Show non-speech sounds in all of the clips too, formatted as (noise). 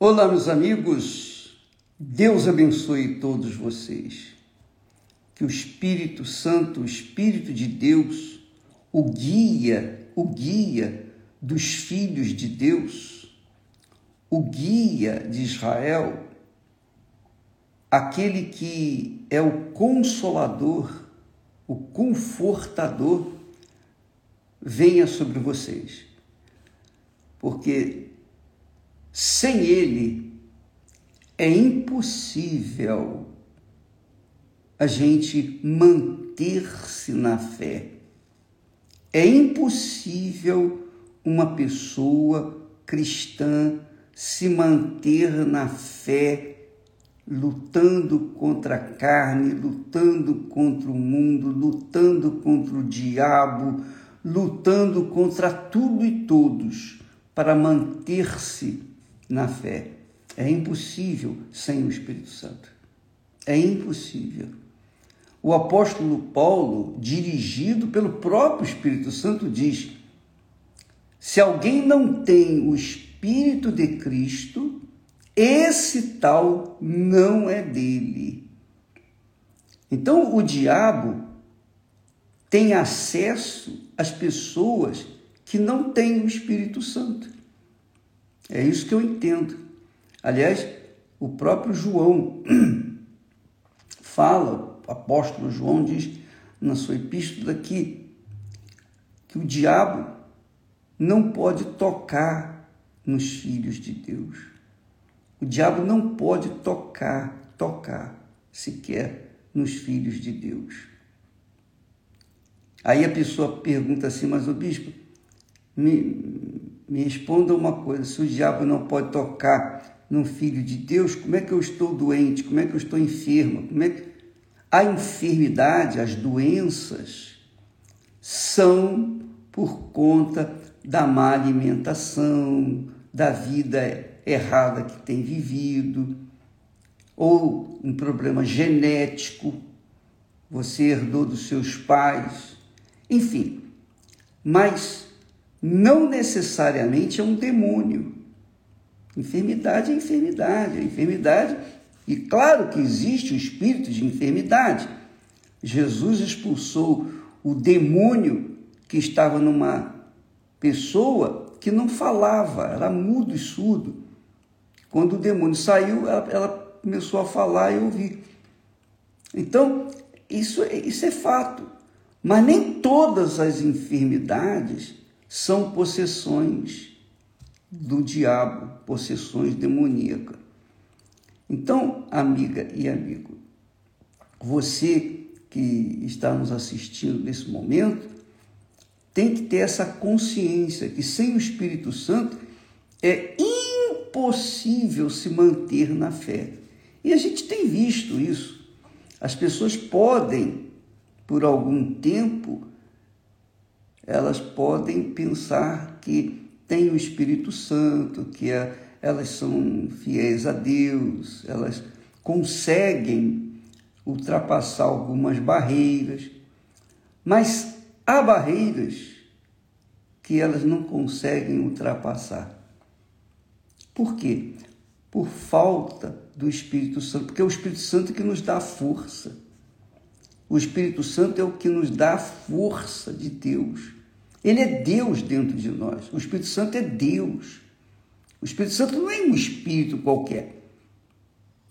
Olá, meus amigos. Deus abençoe todos vocês. Que o Espírito Santo, o Espírito de Deus, o guia, o guia dos filhos de Deus, o guia de Israel, aquele que é o consolador, o confortador, venha sobre vocês. Porque sem Ele é impossível a gente manter-se na fé. É impossível uma pessoa cristã se manter na fé, lutando contra a carne, lutando contra o mundo, lutando contra o diabo, lutando contra tudo e todos, para manter-se na fé. É impossível sem o Espírito Santo. É impossível. O apóstolo Paulo, dirigido pelo próprio Espírito Santo, diz: se alguém não tem o Espírito de Cristo, esse tal não é dele. Então o diabo tem acesso às pessoas que não têm o Espírito Santo. É isso que eu entendo. Aliás, o próprio João (clears throat) fala, o apóstolo João diz na sua epístola que, que o diabo não pode tocar nos filhos de Deus. O diabo não pode tocar, tocar sequer nos filhos de Deus. Aí a pessoa pergunta assim, mas o bispo, me, me responda uma coisa: se o diabo não pode tocar num filho de Deus, como é que eu estou doente? Como é que eu estou enferma? Como é que a enfermidade, as doenças são por conta da má alimentação, da vida errada que tem vivido, ou um problema genético, você herdou dos seus pais, enfim. Mas não necessariamente é um demônio. Enfermidade é enfermidade, é enfermidade, e claro que existe o espírito de enfermidade. Jesus expulsou o demônio que estava numa pessoa que não falava, era mudo e surdo. Quando o demônio saiu, ela, ela começou a falar e ouvir. Então, isso, isso é fato. Mas nem todas as enfermidades são possessões do diabo, possessões demoníacas. Então, amiga e amigo, você que está nos assistindo nesse momento, tem que ter essa consciência que sem o Espírito Santo é impossível se manter na fé. E a gente tem visto isso. As pessoas podem, por algum tempo, elas podem pensar que tem o Espírito Santo, que é, elas são fiéis a Deus, elas conseguem ultrapassar algumas barreiras, mas há barreiras que elas não conseguem ultrapassar. Por quê? Por falta do Espírito Santo, porque é o Espírito Santo que nos dá força. O Espírito Santo é o que nos dá a força de Deus. Ele é Deus dentro de nós. O Espírito Santo é Deus. O Espírito Santo não é um espírito qualquer.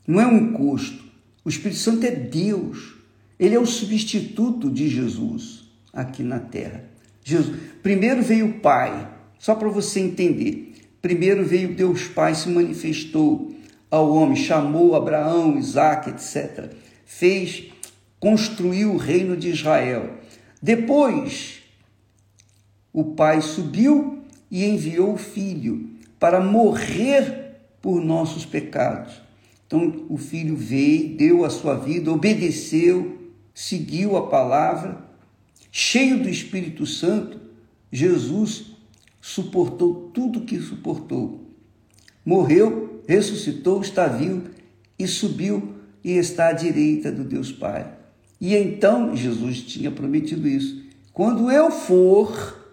Não é um custo. O Espírito Santo é Deus. Ele é o substituto de Jesus aqui na terra. Jesus, primeiro veio o Pai, só para você entender. Primeiro veio Deus Pai, se manifestou ao homem, chamou Abraão, Isaac, etc. Fez, construiu o reino de Israel. Depois o pai subiu e enviou o filho para morrer por nossos pecados. Então o filho veio, deu a sua vida, obedeceu, seguiu a palavra, cheio do Espírito Santo, Jesus suportou tudo o que suportou. Morreu, ressuscitou, está vivo e subiu e está à direita do Deus Pai. E então Jesus tinha prometido isso. Quando eu for,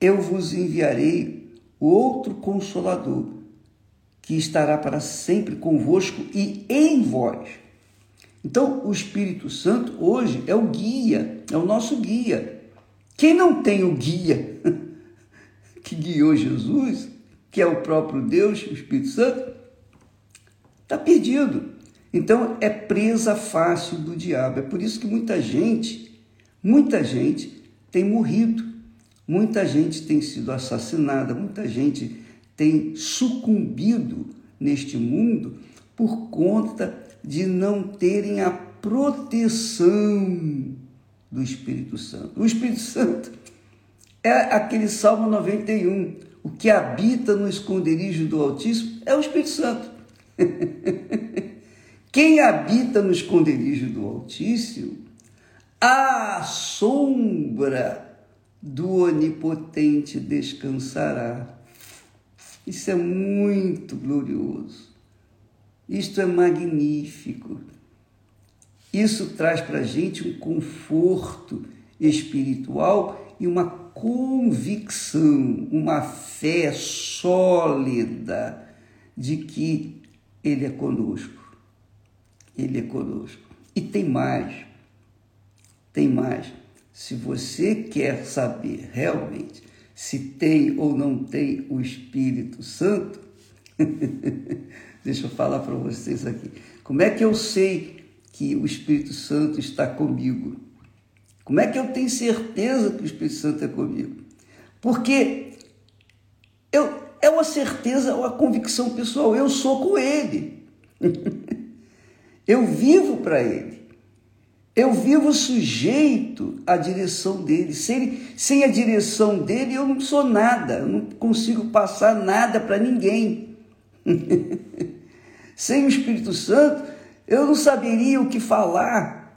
eu vos enviarei outro consolador, que estará para sempre convosco e em vós. Então, o Espírito Santo hoje é o guia, é o nosso guia. Quem não tem o guia (laughs) que guiou Jesus, que é o próprio Deus, o Espírito Santo, está perdido. Então, é presa fácil do diabo. É por isso que muita gente, muita gente tem morrido, muita gente tem sido assassinada, muita gente tem sucumbido neste mundo por conta de não terem a proteção do Espírito Santo. O Espírito Santo é aquele Salmo 91. O que habita no esconderijo do Altíssimo é o Espírito Santo. (laughs) Quem habita no esconderijo do Altíssimo, a sombra do Onipotente descansará. Isso é muito glorioso. Isto é magnífico. Isso traz para a gente um conforto espiritual e uma convicção, uma fé sólida de que Ele é conosco. Ele é conosco. E tem mais. Tem mais. Se você quer saber realmente se tem ou não tem o Espírito Santo, (laughs) deixa eu falar para vocês aqui. Como é que eu sei que o Espírito Santo está comigo? Como é que eu tenho certeza que o Espírito Santo é comigo? Porque eu, é uma certeza, uma convicção pessoal, eu sou com Ele. (laughs) eu vivo para Ele. Eu vivo sujeito à direção dele. Sem, sem a direção dele, eu não sou nada. Eu não consigo passar nada para ninguém. (laughs) sem o Espírito Santo, eu não saberia o que falar.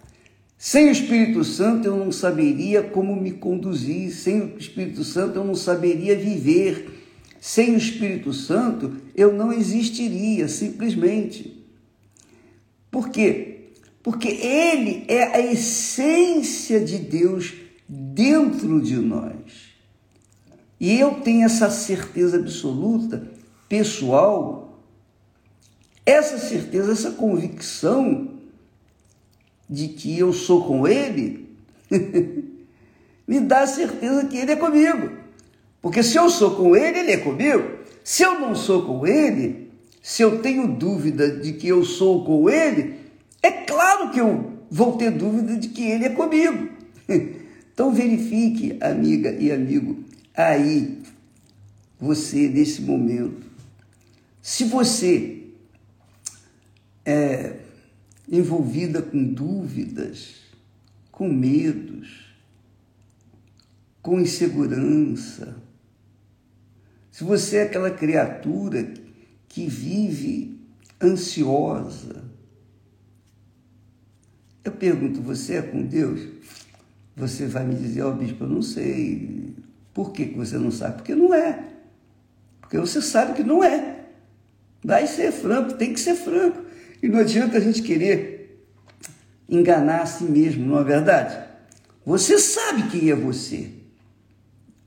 Sem o Espírito Santo, eu não saberia como me conduzir. Sem o Espírito Santo, eu não saberia viver. Sem o Espírito Santo, eu não existiria, simplesmente. Por quê? Porque Ele é a essência de Deus dentro de nós. E eu tenho essa certeza absoluta, pessoal, essa certeza, essa convicção de que eu sou com Ele, (laughs) me dá a certeza que Ele é comigo. Porque se eu sou com Ele, Ele é comigo. Se eu não sou com Ele, se eu tenho dúvida de que eu sou com Ele, é claro que eu vou ter dúvida de que ele é comigo. (laughs) Então verifique, amiga e amigo, aí, você nesse momento. Se você é envolvida com dúvidas, com medos, com insegurança, se você é aquela criatura que vive ansiosa, eu pergunto, você é com Deus? Você vai me dizer, ó oh, bispo, eu não sei. Por que você não sabe? Porque não é. Porque você sabe que não é. Vai ser franco, tem que ser franco. E não adianta a gente querer enganar a si mesmo, não é verdade? Você sabe quem é você.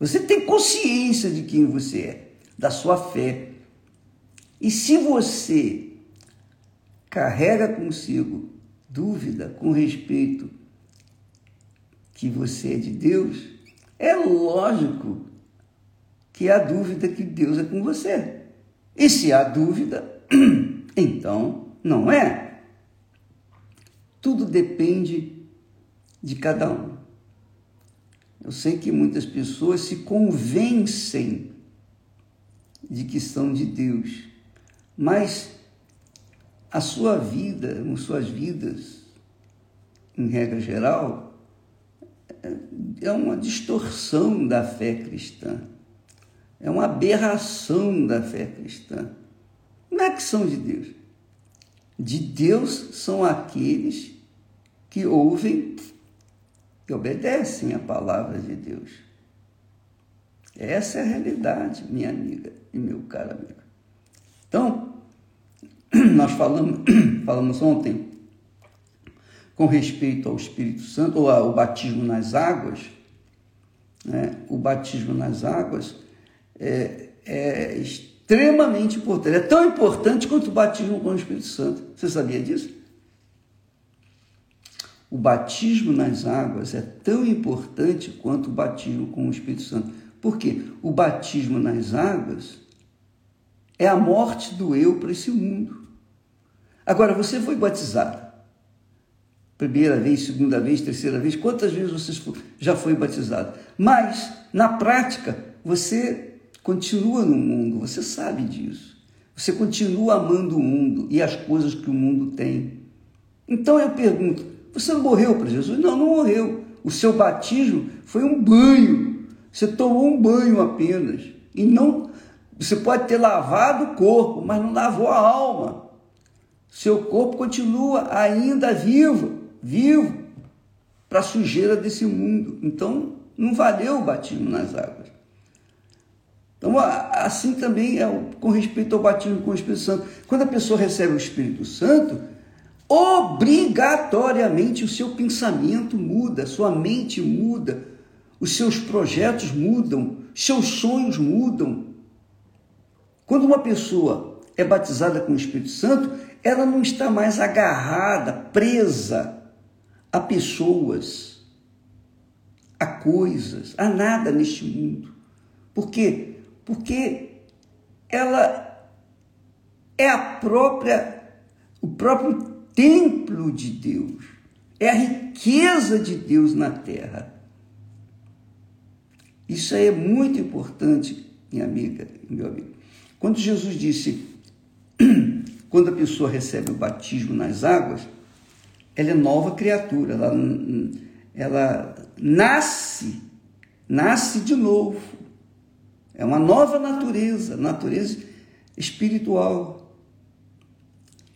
Você tem consciência de quem você é, da sua fé. E se você carrega consigo dúvida com respeito que você é de Deus, é lógico que há dúvida que Deus é com você. E se há dúvida, (clears throat) então não é. Tudo depende de cada um. Eu sei que muitas pessoas se convencem de que são de Deus, mas a sua vida, as suas vidas, em regra geral, é uma distorção da fé cristã. É uma aberração da fé cristã. Não é que são de Deus. De Deus são aqueles que ouvem e obedecem a palavra de Deus. Essa é a realidade, minha amiga e meu caro amigo. Então, (clears throat) nós falamos, (clears throat) falamos ontem com respeito ao Espírito Santo, ou ao batismo nas águas, né? o batismo nas águas é, é extremamente importante. É tão importante quanto o batismo com o Espírito Santo. Você sabia disso? O batismo nas águas é tão importante quanto o batismo com o Espírito Santo. Por quê? O batismo nas águas é a morte do eu para esse mundo. Agora, você foi batizado. Primeira vez, segunda vez, terceira vez, quantas vezes você já foi batizado? Mas, na prática, você continua no mundo, você sabe disso. Você continua amando o mundo e as coisas que o mundo tem. Então eu pergunto: você não morreu para Jesus? Não, não morreu. O seu batismo foi um banho. Você tomou um banho apenas. E não. Você pode ter lavado o corpo, mas não lavou a alma. Seu corpo continua ainda vivo, vivo, para a sujeira desse mundo. Então, não valeu o batismo nas águas. Então, assim também é com respeito ao batismo com o Espírito Santo. Quando a pessoa recebe o Espírito Santo, obrigatoriamente o seu pensamento muda, sua mente muda, os seus projetos mudam, seus sonhos mudam. Quando uma pessoa é batizada com o Espírito Santo, ela não está mais agarrada, presa a pessoas, a coisas, a nada neste mundo. Por quê? Porque ela é a própria, o próprio templo de Deus, é a riqueza de Deus na terra. Isso aí é muito importante, minha amiga meu amigo. Quando Jesus disse, (clears throat) quando a pessoa recebe o batismo nas águas, ela é nova criatura, ela, ela nasce, nasce de novo. É uma nova natureza, natureza espiritual.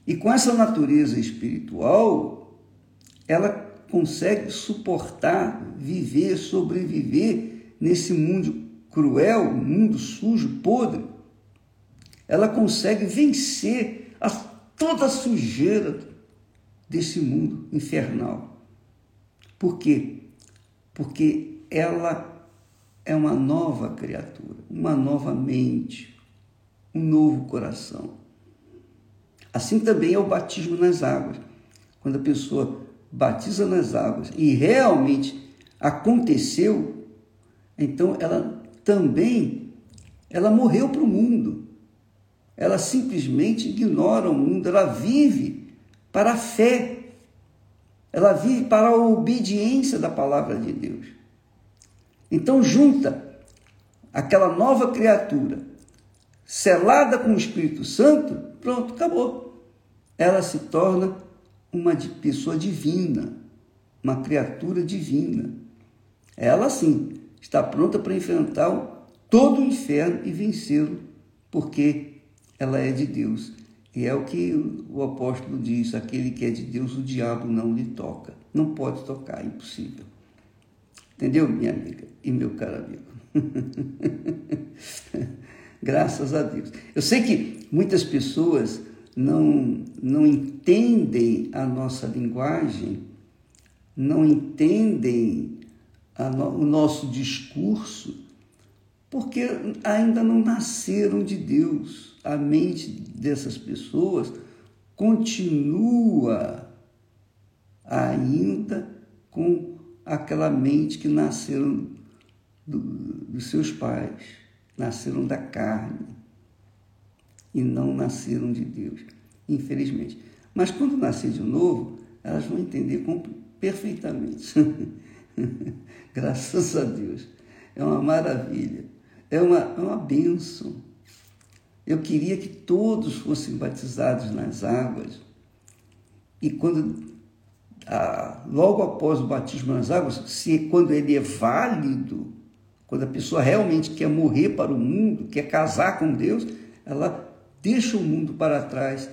E com essa natureza espiritual, ela consegue suportar, viver, sobreviver nesse mundo cruel, mundo sujo, podre. Ela consegue vencer a, toda a sujeira desse mundo infernal. Por quê? Porque ela é uma nova criatura, uma nova mente, um novo coração. Assim também é o batismo nas águas. Quando a pessoa batiza nas águas e realmente aconteceu, então ela também ela morreu para o mundo. Ela simplesmente ignora o mundo, ela vive para a fé. Ela vive para a obediência da palavra de Deus. Então junta aquela nova criatura selada com o Espírito Santo, pronto, acabou ela se torna uma pessoa divina, uma criatura divina. Ela sim está pronta para enfrentar todo o inferno e vencê-lo, porque ela é de Deus. E é o que o apóstolo diz: aquele que é de Deus, o diabo não lhe toca. Não pode tocar, é impossível. Entendeu, minha amiga e meu caro amigo? (laughs) Graças a Deus. Eu sei que muitas pessoas não, não entendem a nossa linguagem, não entendem no, o nosso discurso, porque ainda não nasceram de Deus. A mente dessas pessoas continua ainda com aquela mente que nasceram do, dos seus pais, nasceram da carne e não nasceram de Deus, infelizmente. Mas quando nascer de novo, elas vão entender perfeitamente. (laughs) Graças a Deus. É uma maravilha. É uma, é uma bênção. Eu queria que todos fossem batizados nas águas. E quando, ah, logo após o batismo nas águas, se quando ele é válido, quando a pessoa realmente quer morrer para o mundo, quer casar com Deus, ela deixa o mundo para trás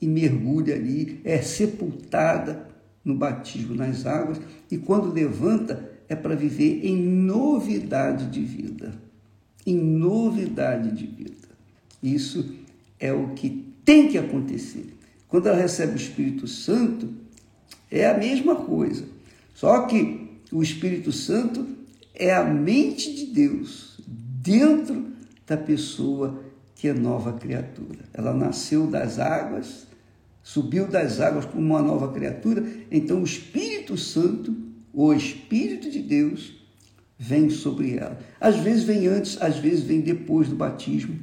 e mergulha ali, é sepultada no batismo nas águas e quando levanta é para viver em novidade de vida. Em novidade de vida. Isso é o que tem que acontecer. Quando ela recebe o Espírito Santo, é a mesma coisa. Só que o Espírito Santo é a mente de Deus dentro da pessoa que é nova criatura. Ela nasceu das águas, subiu das águas como uma nova criatura, então o Espírito Santo, o Espírito de Deus, vem sobre ela. Às vezes vem antes, às vezes vem depois do batismo,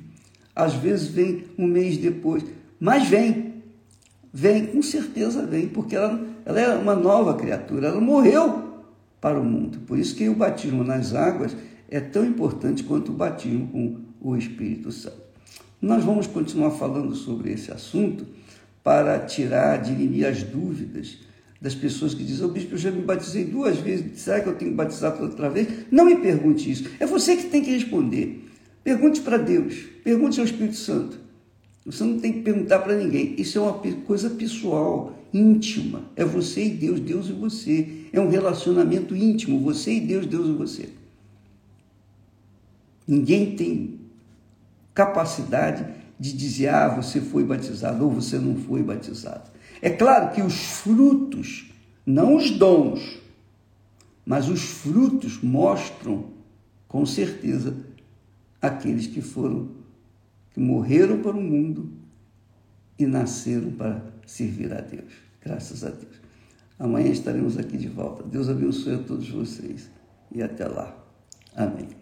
às vezes vem um mês depois, mas vem. Vem, com certeza vem, porque ela, ela é uma nova criatura, ela morreu para o mundo. Por isso que o batismo nas águas é tão importante quanto o batismo com o Espírito Santo. Nós vamos continuar falando sobre esse assunto para tirar, dirimir as dúvidas das pessoas que dizem, oh, bispo, eu já me batizei duas vezes, será que eu tenho que batizar outra vez? Não me pergunte isso, é você que tem que responder. Pergunte para Deus, pergunte ao Espírito Santo. Você não tem que perguntar para ninguém. Isso é uma coisa pessoal, íntima. É você e Deus, Deus e você. É um relacionamento íntimo, você e Deus, Deus e você. Ninguém tem capacidade de dizer, ah, você foi batizado ou você não foi batizado. É claro que os frutos, não os dons, mas os frutos mostram com certeza aqueles que foram, que morreram para o mundo e nasceram para servir a Deus. Graças a Deus. Amanhã estaremos aqui de volta. Deus abençoe a todos vocês e até lá. Amém.